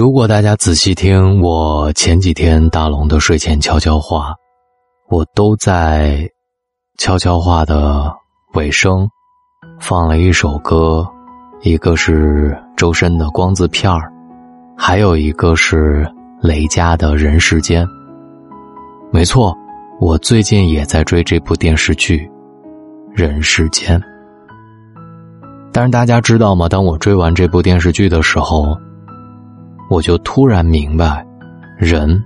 如果大家仔细听我前几天大龙的睡前悄悄话，我都在悄悄话的尾声放了一首歌，一个是周深的《光字片儿》，还有一个是雷佳的《人世间》。没错，我最近也在追这部电视剧《人世间》。但是大家知道吗？当我追完这部电视剧的时候，我就突然明白，人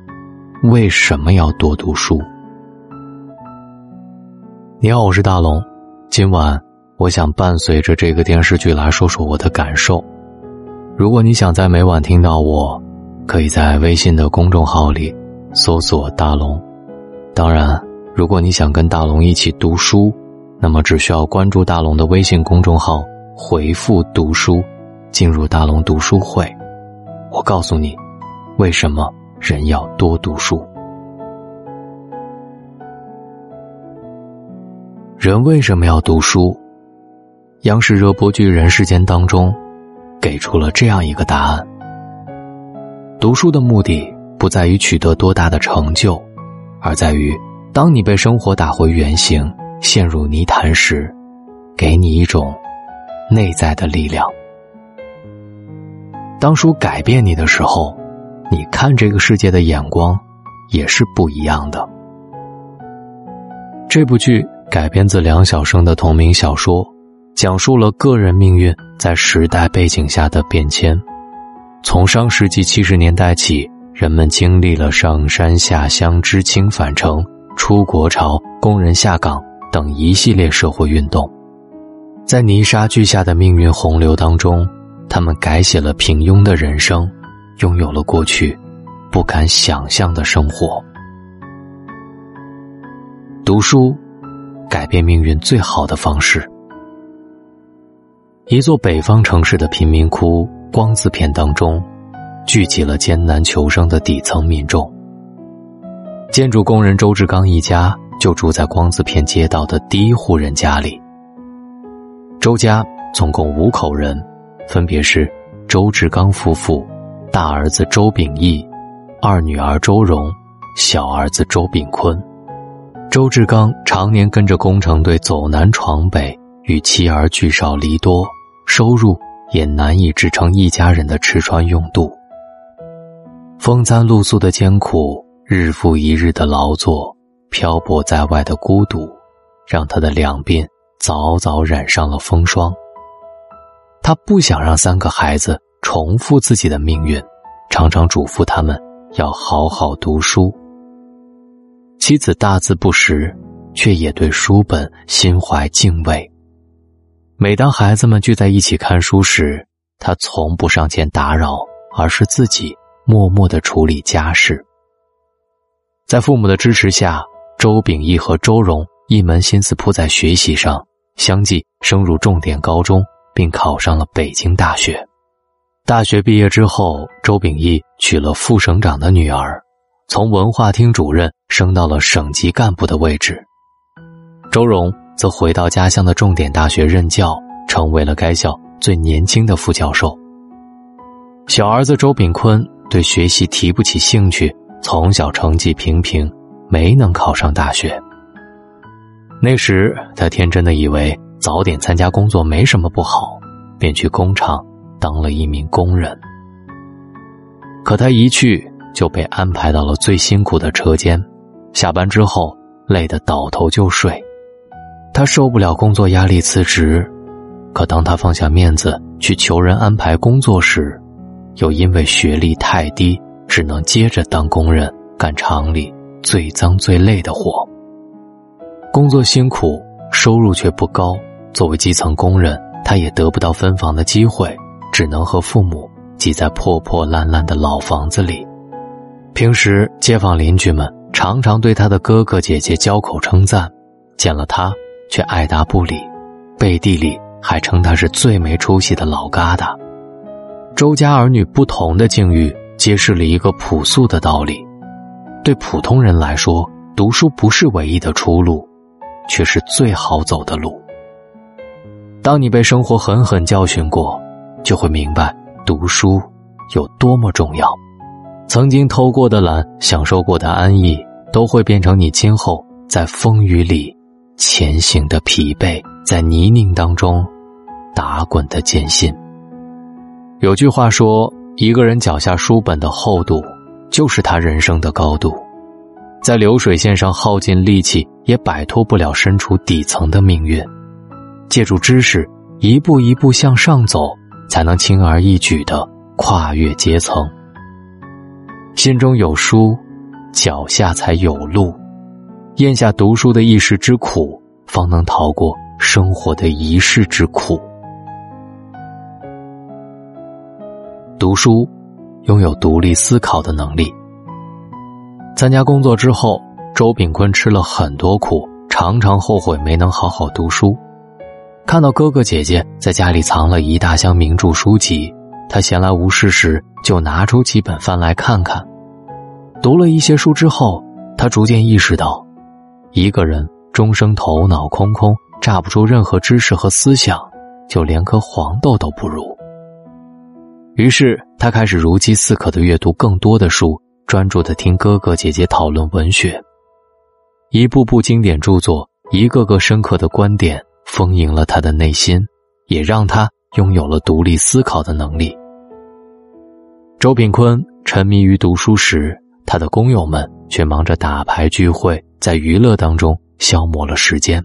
为什么要多读书。你好，我是大龙，今晚我想伴随着这个电视剧来说说我的感受。如果你想在每晚听到我，可以在微信的公众号里搜索“大龙”。当然，如果你想跟大龙一起读书，那么只需要关注大龙的微信公众号，回复“读书”，进入大龙读书会。我告诉你，为什么人要多读书？人为什么要读书？央视热播剧《人世间》当中，给出了这样一个答案：读书的目的不在于取得多大的成就，而在于当你被生活打回原形、陷入泥潭时，给你一种内在的力量。当书改变你的时候，你看这个世界的眼光也是不一样的。这部剧改编自梁晓声的同名小说，讲述了个人命运在时代背景下的变迁。从上世纪七十年代起，人们经历了上山下乡、知青返城、出国潮、工人下岗等一系列社会运动，在泥沙俱下的命运洪流当中。他们改写了平庸的人生，拥有了过去不敢想象的生活。读书，改变命运最好的方式。一座北方城市的贫民窟光字片当中，聚集了艰难求生的底层民众。建筑工人周志刚一家就住在光字片街道的第一户人家里。周家总共五口人。分别是周志刚夫妇、大儿子周秉义、二女儿周蓉、小儿子周炳坤。周志刚常年跟着工程队走南闯北，与妻儿聚少离多，收入也难以支撑一家人的吃穿用度。风餐露宿的艰苦，日复一日的劳作，漂泊在外的孤独，让他的两鬓早早染上了风霜。他不想让三个孩子重复自己的命运，常常嘱咐他们要好好读书。妻子大字不识，却也对书本心怀敬畏。每当孩子们聚在一起看书时，他从不上前打扰，而是自己默默的处理家事。在父母的支持下，周秉义和周荣一门心思扑在学习上，相继升入重点高中。并考上了北京大学。大学毕业之后，周秉义娶了副省长的女儿，从文化厅主任升到了省级干部的位置。周荣则回到家乡的重点大学任教，成为了该校最年轻的副教授。小儿子周炳坤对学习提不起兴趣，从小成绩平平，没能考上大学。那时，他天真的以为。早点参加工作没什么不好，便去工厂当了一名工人。可他一去就被安排到了最辛苦的车间，下班之后累得倒头就睡。他受不了工作压力辞职，可当他放下面子去求人安排工作时，又因为学历太低，只能接着当工人干厂里最脏最累的活。工作辛苦，收入却不高。作为基层工人，他也得不到分房的机会，只能和父母挤在破破烂烂的老房子里。平时街坊邻居们常常对他的哥哥姐姐交口称赞，见了他却爱答不理，背地里还称他是最没出息的老疙瘩。周家儿女不同的境遇，揭示了一个朴素的道理：对普通人来说，读书不是唯一的出路，却是最好走的路。当你被生活狠狠教训过，就会明白，读书有多么重要。曾经偷过的懒，享受过的安逸，都会变成你今后在风雨里前行的疲惫，在泥泞当中打滚的艰辛。有句话说：“一个人脚下书本的厚度，就是他人生的高度。”在流水线上耗尽力气，也摆脱不了身处底层的命运。借助知识，一步一步向上走，才能轻而易举的跨越阶层。心中有书，脚下才有路。咽下读书的一时之苦，方能逃过生活的一世之苦。读书，拥有独立思考的能力。参加工作之后，周炳坤吃了很多苦，常常后悔没能好好读书。看到哥哥姐姐在家里藏了一大箱名著书籍，他闲来无事时就拿出几本翻来看看。读了一些书之后，他逐渐意识到，一个人终生头脑空空，榨不出任何知识和思想，就连颗黄豆都不如。于是，他开始如饥似渴的阅读更多的书，专注的听哥哥姐姐讨论文学。一部部经典著作，一个个深刻的观点。丰盈了他的内心，也让他拥有了独立思考的能力。周炳坤沉迷于读书时，他的工友们却忙着打牌聚会，在娱乐当中消磨了时间。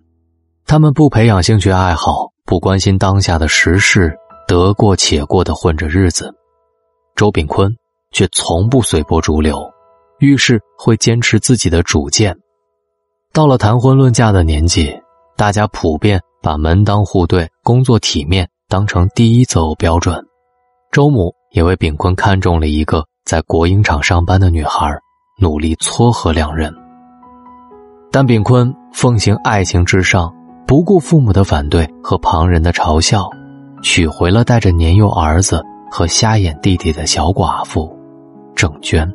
他们不培养兴趣爱好，不关心当下的时事，得过且过的混着日子。周炳坤却从不随波逐流，遇事会坚持自己的主见。到了谈婚论嫁的年纪，大家普遍。把门当户对、工作体面当成第一择偶标准，周母也为炳坤看中了一个在国营厂上班的女孩，努力撮合两人。但炳坤奉行爱情至上，不顾父母的反对和旁人的嘲笑，娶回了带着年幼儿子和瞎眼弟弟的小寡妇郑娟。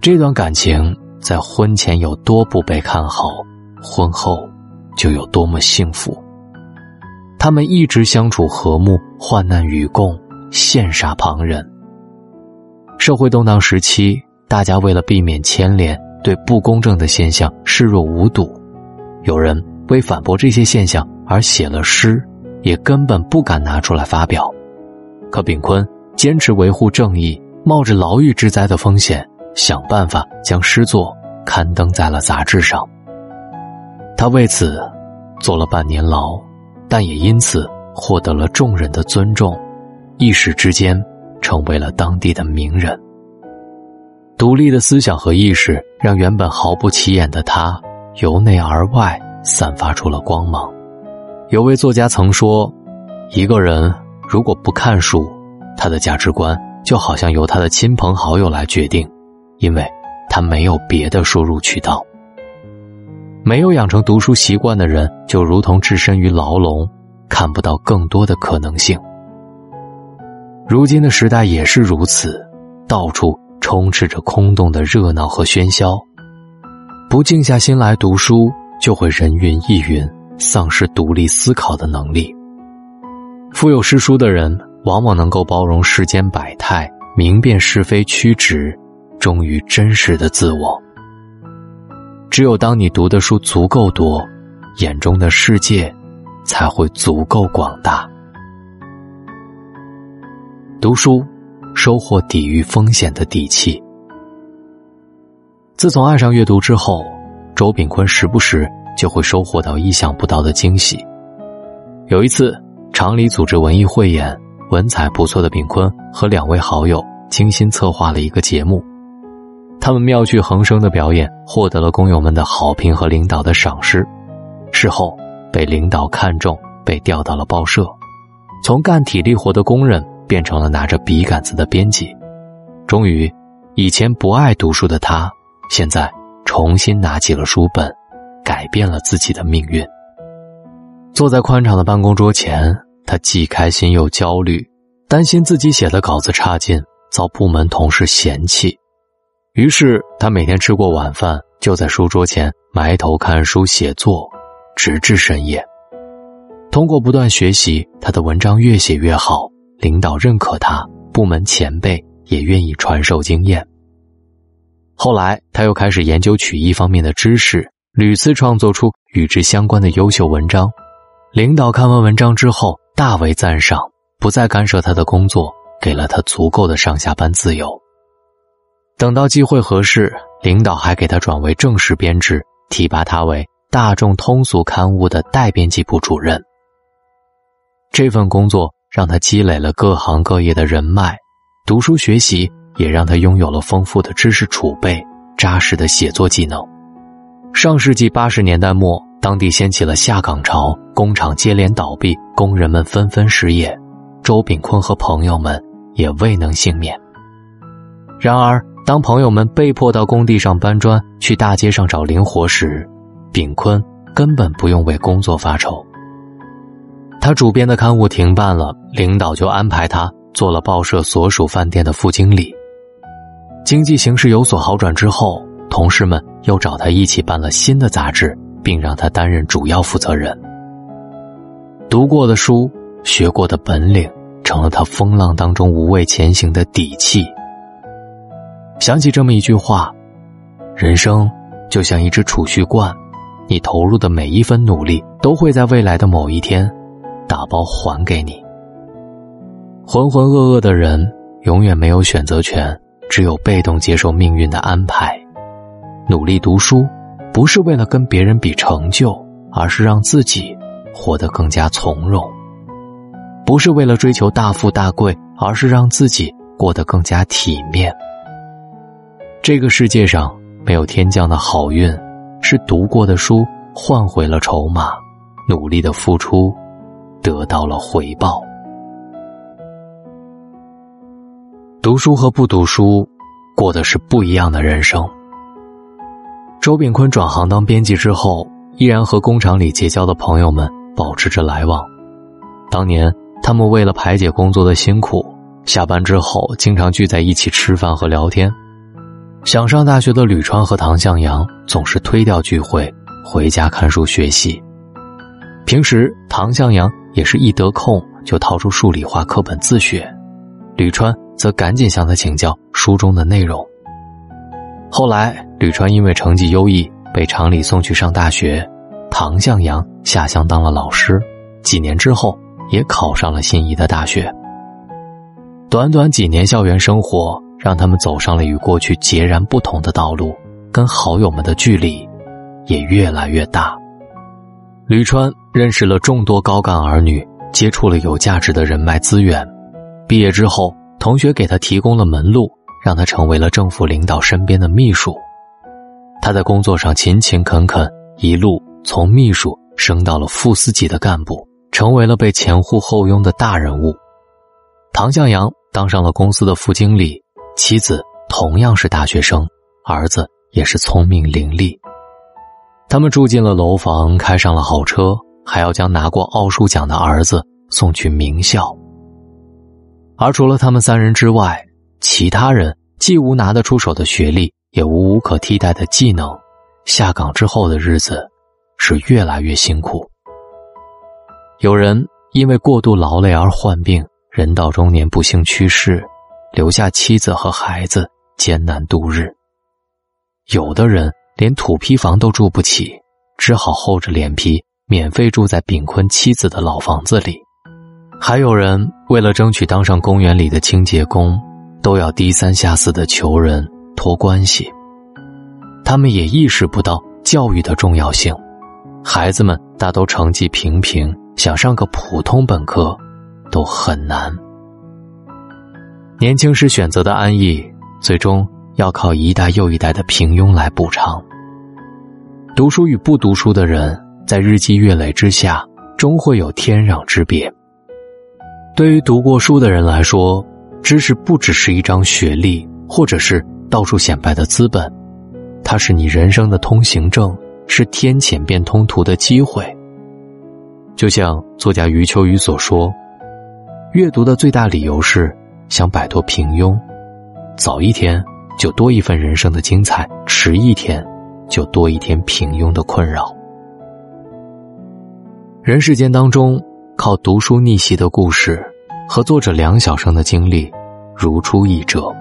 这段感情在婚前有多不被看好，婚后。就有多么幸福。他们一直相处和睦，患难与共，羡煞旁人。社会动荡时期，大家为了避免牵连，对不公正的现象视若无睹。有人为反驳这些现象而写了诗，也根本不敢拿出来发表。可炳坤坚持维护正义，冒着牢狱之灾的风险，想办法将诗作刊登在了杂志上。他为此坐了半年牢，但也因此获得了众人的尊重，一时之间成为了当地的名人。独立的思想和意识让原本毫不起眼的他由内而外散发出了光芒。有位作家曾说：“一个人如果不看书，他的价值观就好像由他的亲朋好友来决定，因为他没有别的输入渠道。”没有养成读书习惯的人，就如同置身于牢笼，看不到更多的可能性。如今的时代也是如此，到处充斥着空洞的热闹和喧嚣。不静下心来读书，就会人云亦云，丧失独立思考的能力。腹有诗书的人，往往能够包容世间百态，明辨是非曲直，忠于真实的自我。只有当你读的书足够多，眼中的世界才会足够广大。读书，收获抵御风险的底气。自从爱上阅读之后，周炳坤时不时就会收获到意想不到的惊喜。有一次，厂里组织文艺汇演，文采不错的炳坤和两位好友精心策划了一个节目。他们妙趣横生的表演获得了工友们的好评和领导的赏识，事后被领导看中，被调到了报社，从干体力活的工人变成了拿着笔杆子的编辑。终于，以前不爱读书的他，现在重新拿起了书本，改变了自己的命运。坐在宽敞的办公桌前，他既开心又焦虑，担心自己写的稿子差劲，遭部门同事嫌弃。于是，他每天吃过晚饭，就在书桌前埋头看书写作，直至深夜。通过不断学习，他的文章越写越好，领导认可他，部门前辈也愿意传授经验。后来，他又开始研究曲艺方面的知识，屡次创作出与之相关的优秀文章。领导看完文章之后，大为赞赏，不再干涉他的工作，给了他足够的上下班自由。等到机会合适，领导还给他转为正式编制，提拔他为大众通俗刊物的代编辑部主任。这份工作让他积累了各行各业的人脉，读书学习也让他拥有了丰富的知识储备、扎实的写作技能。上世纪八十年代末，当地掀起了下岗潮，工厂接连倒闭，工人们纷纷失业，周炳坤和朋友们也未能幸免。然而，当朋友们被迫到工地上搬砖、去大街上找零活时，炳坤根本不用为工作发愁。他主编的刊物停办了，领导就安排他做了报社所属饭店的副经理。经济形势有所好转之后，同事们又找他一起办了新的杂志，并让他担任主要负责人。读过的书、学过的本领，成了他风浪当中无畏前行的底气。想起这么一句话：“人生就像一只储蓄罐，你投入的每一分努力，都会在未来的某一天，打包还给你。”浑浑噩噩的人永远没有选择权，只有被动接受命运的安排。努力读书，不是为了跟别人比成就，而是让自己活得更加从容；不是为了追求大富大贵，而是让自己过得更加体面。这个世界上没有天降的好运，是读过的书换回了筹码，努力的付出得到了回报。读书和不读书，过的是不一样的人生。周炳坤转行当编辑之后，依然和工厂里结交的朋友们保持着来往。当年，他们为了排解工作的辛苦，下班之后经常聚在一起吃饭和聊天。想上大学的吕川和唐向阳总是推掉聚会，回家看书学习。平时唐向阳也是一得空就掏出数理化课本自学，吕川则赶紧向他请教书中的内容。后来，吕川因为成绩优异被厂里送去上大学，唐向阳下乡当了老师，几年之后也考上了心仪的大学。短短几年校园生活。让他们走上了与过去截然不同的道路，跟好友们的距离也越来越大。吕川认识了众多高干儿女，接触了有价值的人脉资源。毕业之后，同学给他提供了门路，让他成为了政府领导身边的秘书。他在工作上勤勤恳恳，一路从秘书升到了副司级的干部，成为了被前呼后拥的大人物。唐向阳当上了公司的副经理。妻子同样是大学生，儿子也是聪明伶俐。他们住进了楼房，开上了好车，还要将拿过奥数奖的儿子送去名校。而除了他们三人之外，其他人既无拿得出手的学历，也无无可替代的技能。下岗之后的日子是越来越辛苦。有人因为过度劳累而患病，人到中年不幸去世。留下妻子和孩子艰难度日。有的人连土坯房都住不起，只好厚着脸皮免费住在炳坤妻子的老房子里。还有人为了争取当上公园里的清洁工，都要低三下四的求人托关系。他们也意识不到教育的重要性，孩子们大都成绩平平，想上个普通本科都很难。年轻时选择的安逸，最终要靠一代又一代的平庸来补偿。读书与不读书的人，在日积月累之下，终会有天壤之别。对于读过书的人来说，知识不只是一张学历，或者是到处显摆的资本，它是你人生的通行证，是天堑变通途的机会。就像作家余秋雨所说：“阅读的最大理由是。”想摆脱平庸，早一天就多一份人生的精彩；迟一天，就多一天平庸的困扰。人世间当中，靠读书逆袭的故事，和作者梁晓声的经历，如出一辙。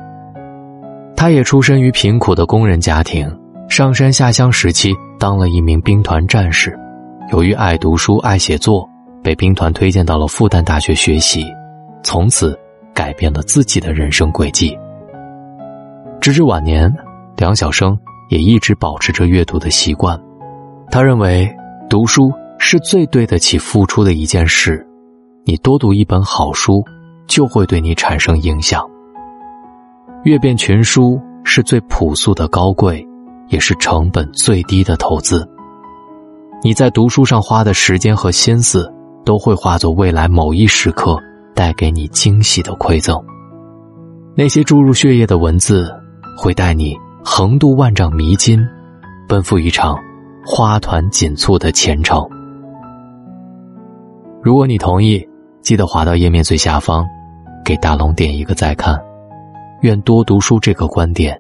他也出身于贫苦的工人家庭，上山下乡时期当了一名兵团战士。由于爱读书、爱写作，被兵团推荐到了复旦大学学习，从此改变了自己的人生轨迹。直至晚年，梁晓声也一直保持着阅读的习惯。他认为，读书是最对得起付出的一件事。你多读一本好书，就会对你产生影响。阅遍群书是最朴素的高贵，也是成本最低的投资。你在读书上花的时间和心思，都会化作未来某一时刻带给你惊喜的馈赠。那些注入血液的文字，会带你横渡万丈迷津，奔赴一场花团锦簇的前程。如果你同意，记得滑到页面最下方，给大龙点一个再看。愿多读书这个观点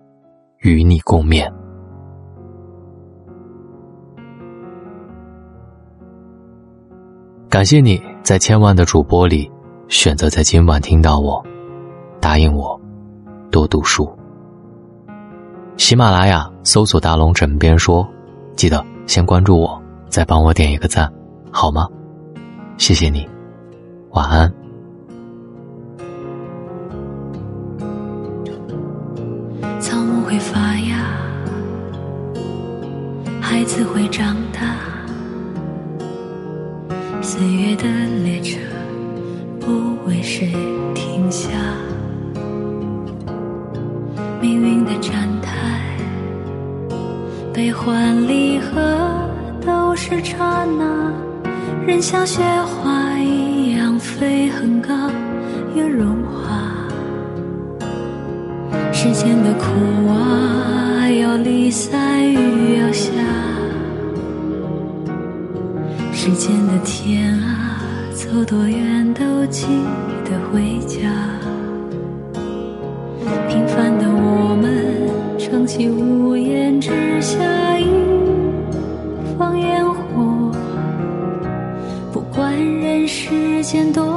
与你共勉。感谢你在千万的主播里选择在今晚听到我，答应我多读书。喜马拉雅搜索“大龙枕边说”，记得先关注我，再帮我点一个赞，好吗？谢谢你，晚安。草木会发芽，孩子会长大，岁月的谁停下，命运的站台，悲欢离合都是刹那，人像雪花一样飞很高，又融化。世间的苦啊，要离散雨要下；世间的天啊，走多远都记的回家。平凡的我们，撑起屋檐之下一方烟火。不管人世间多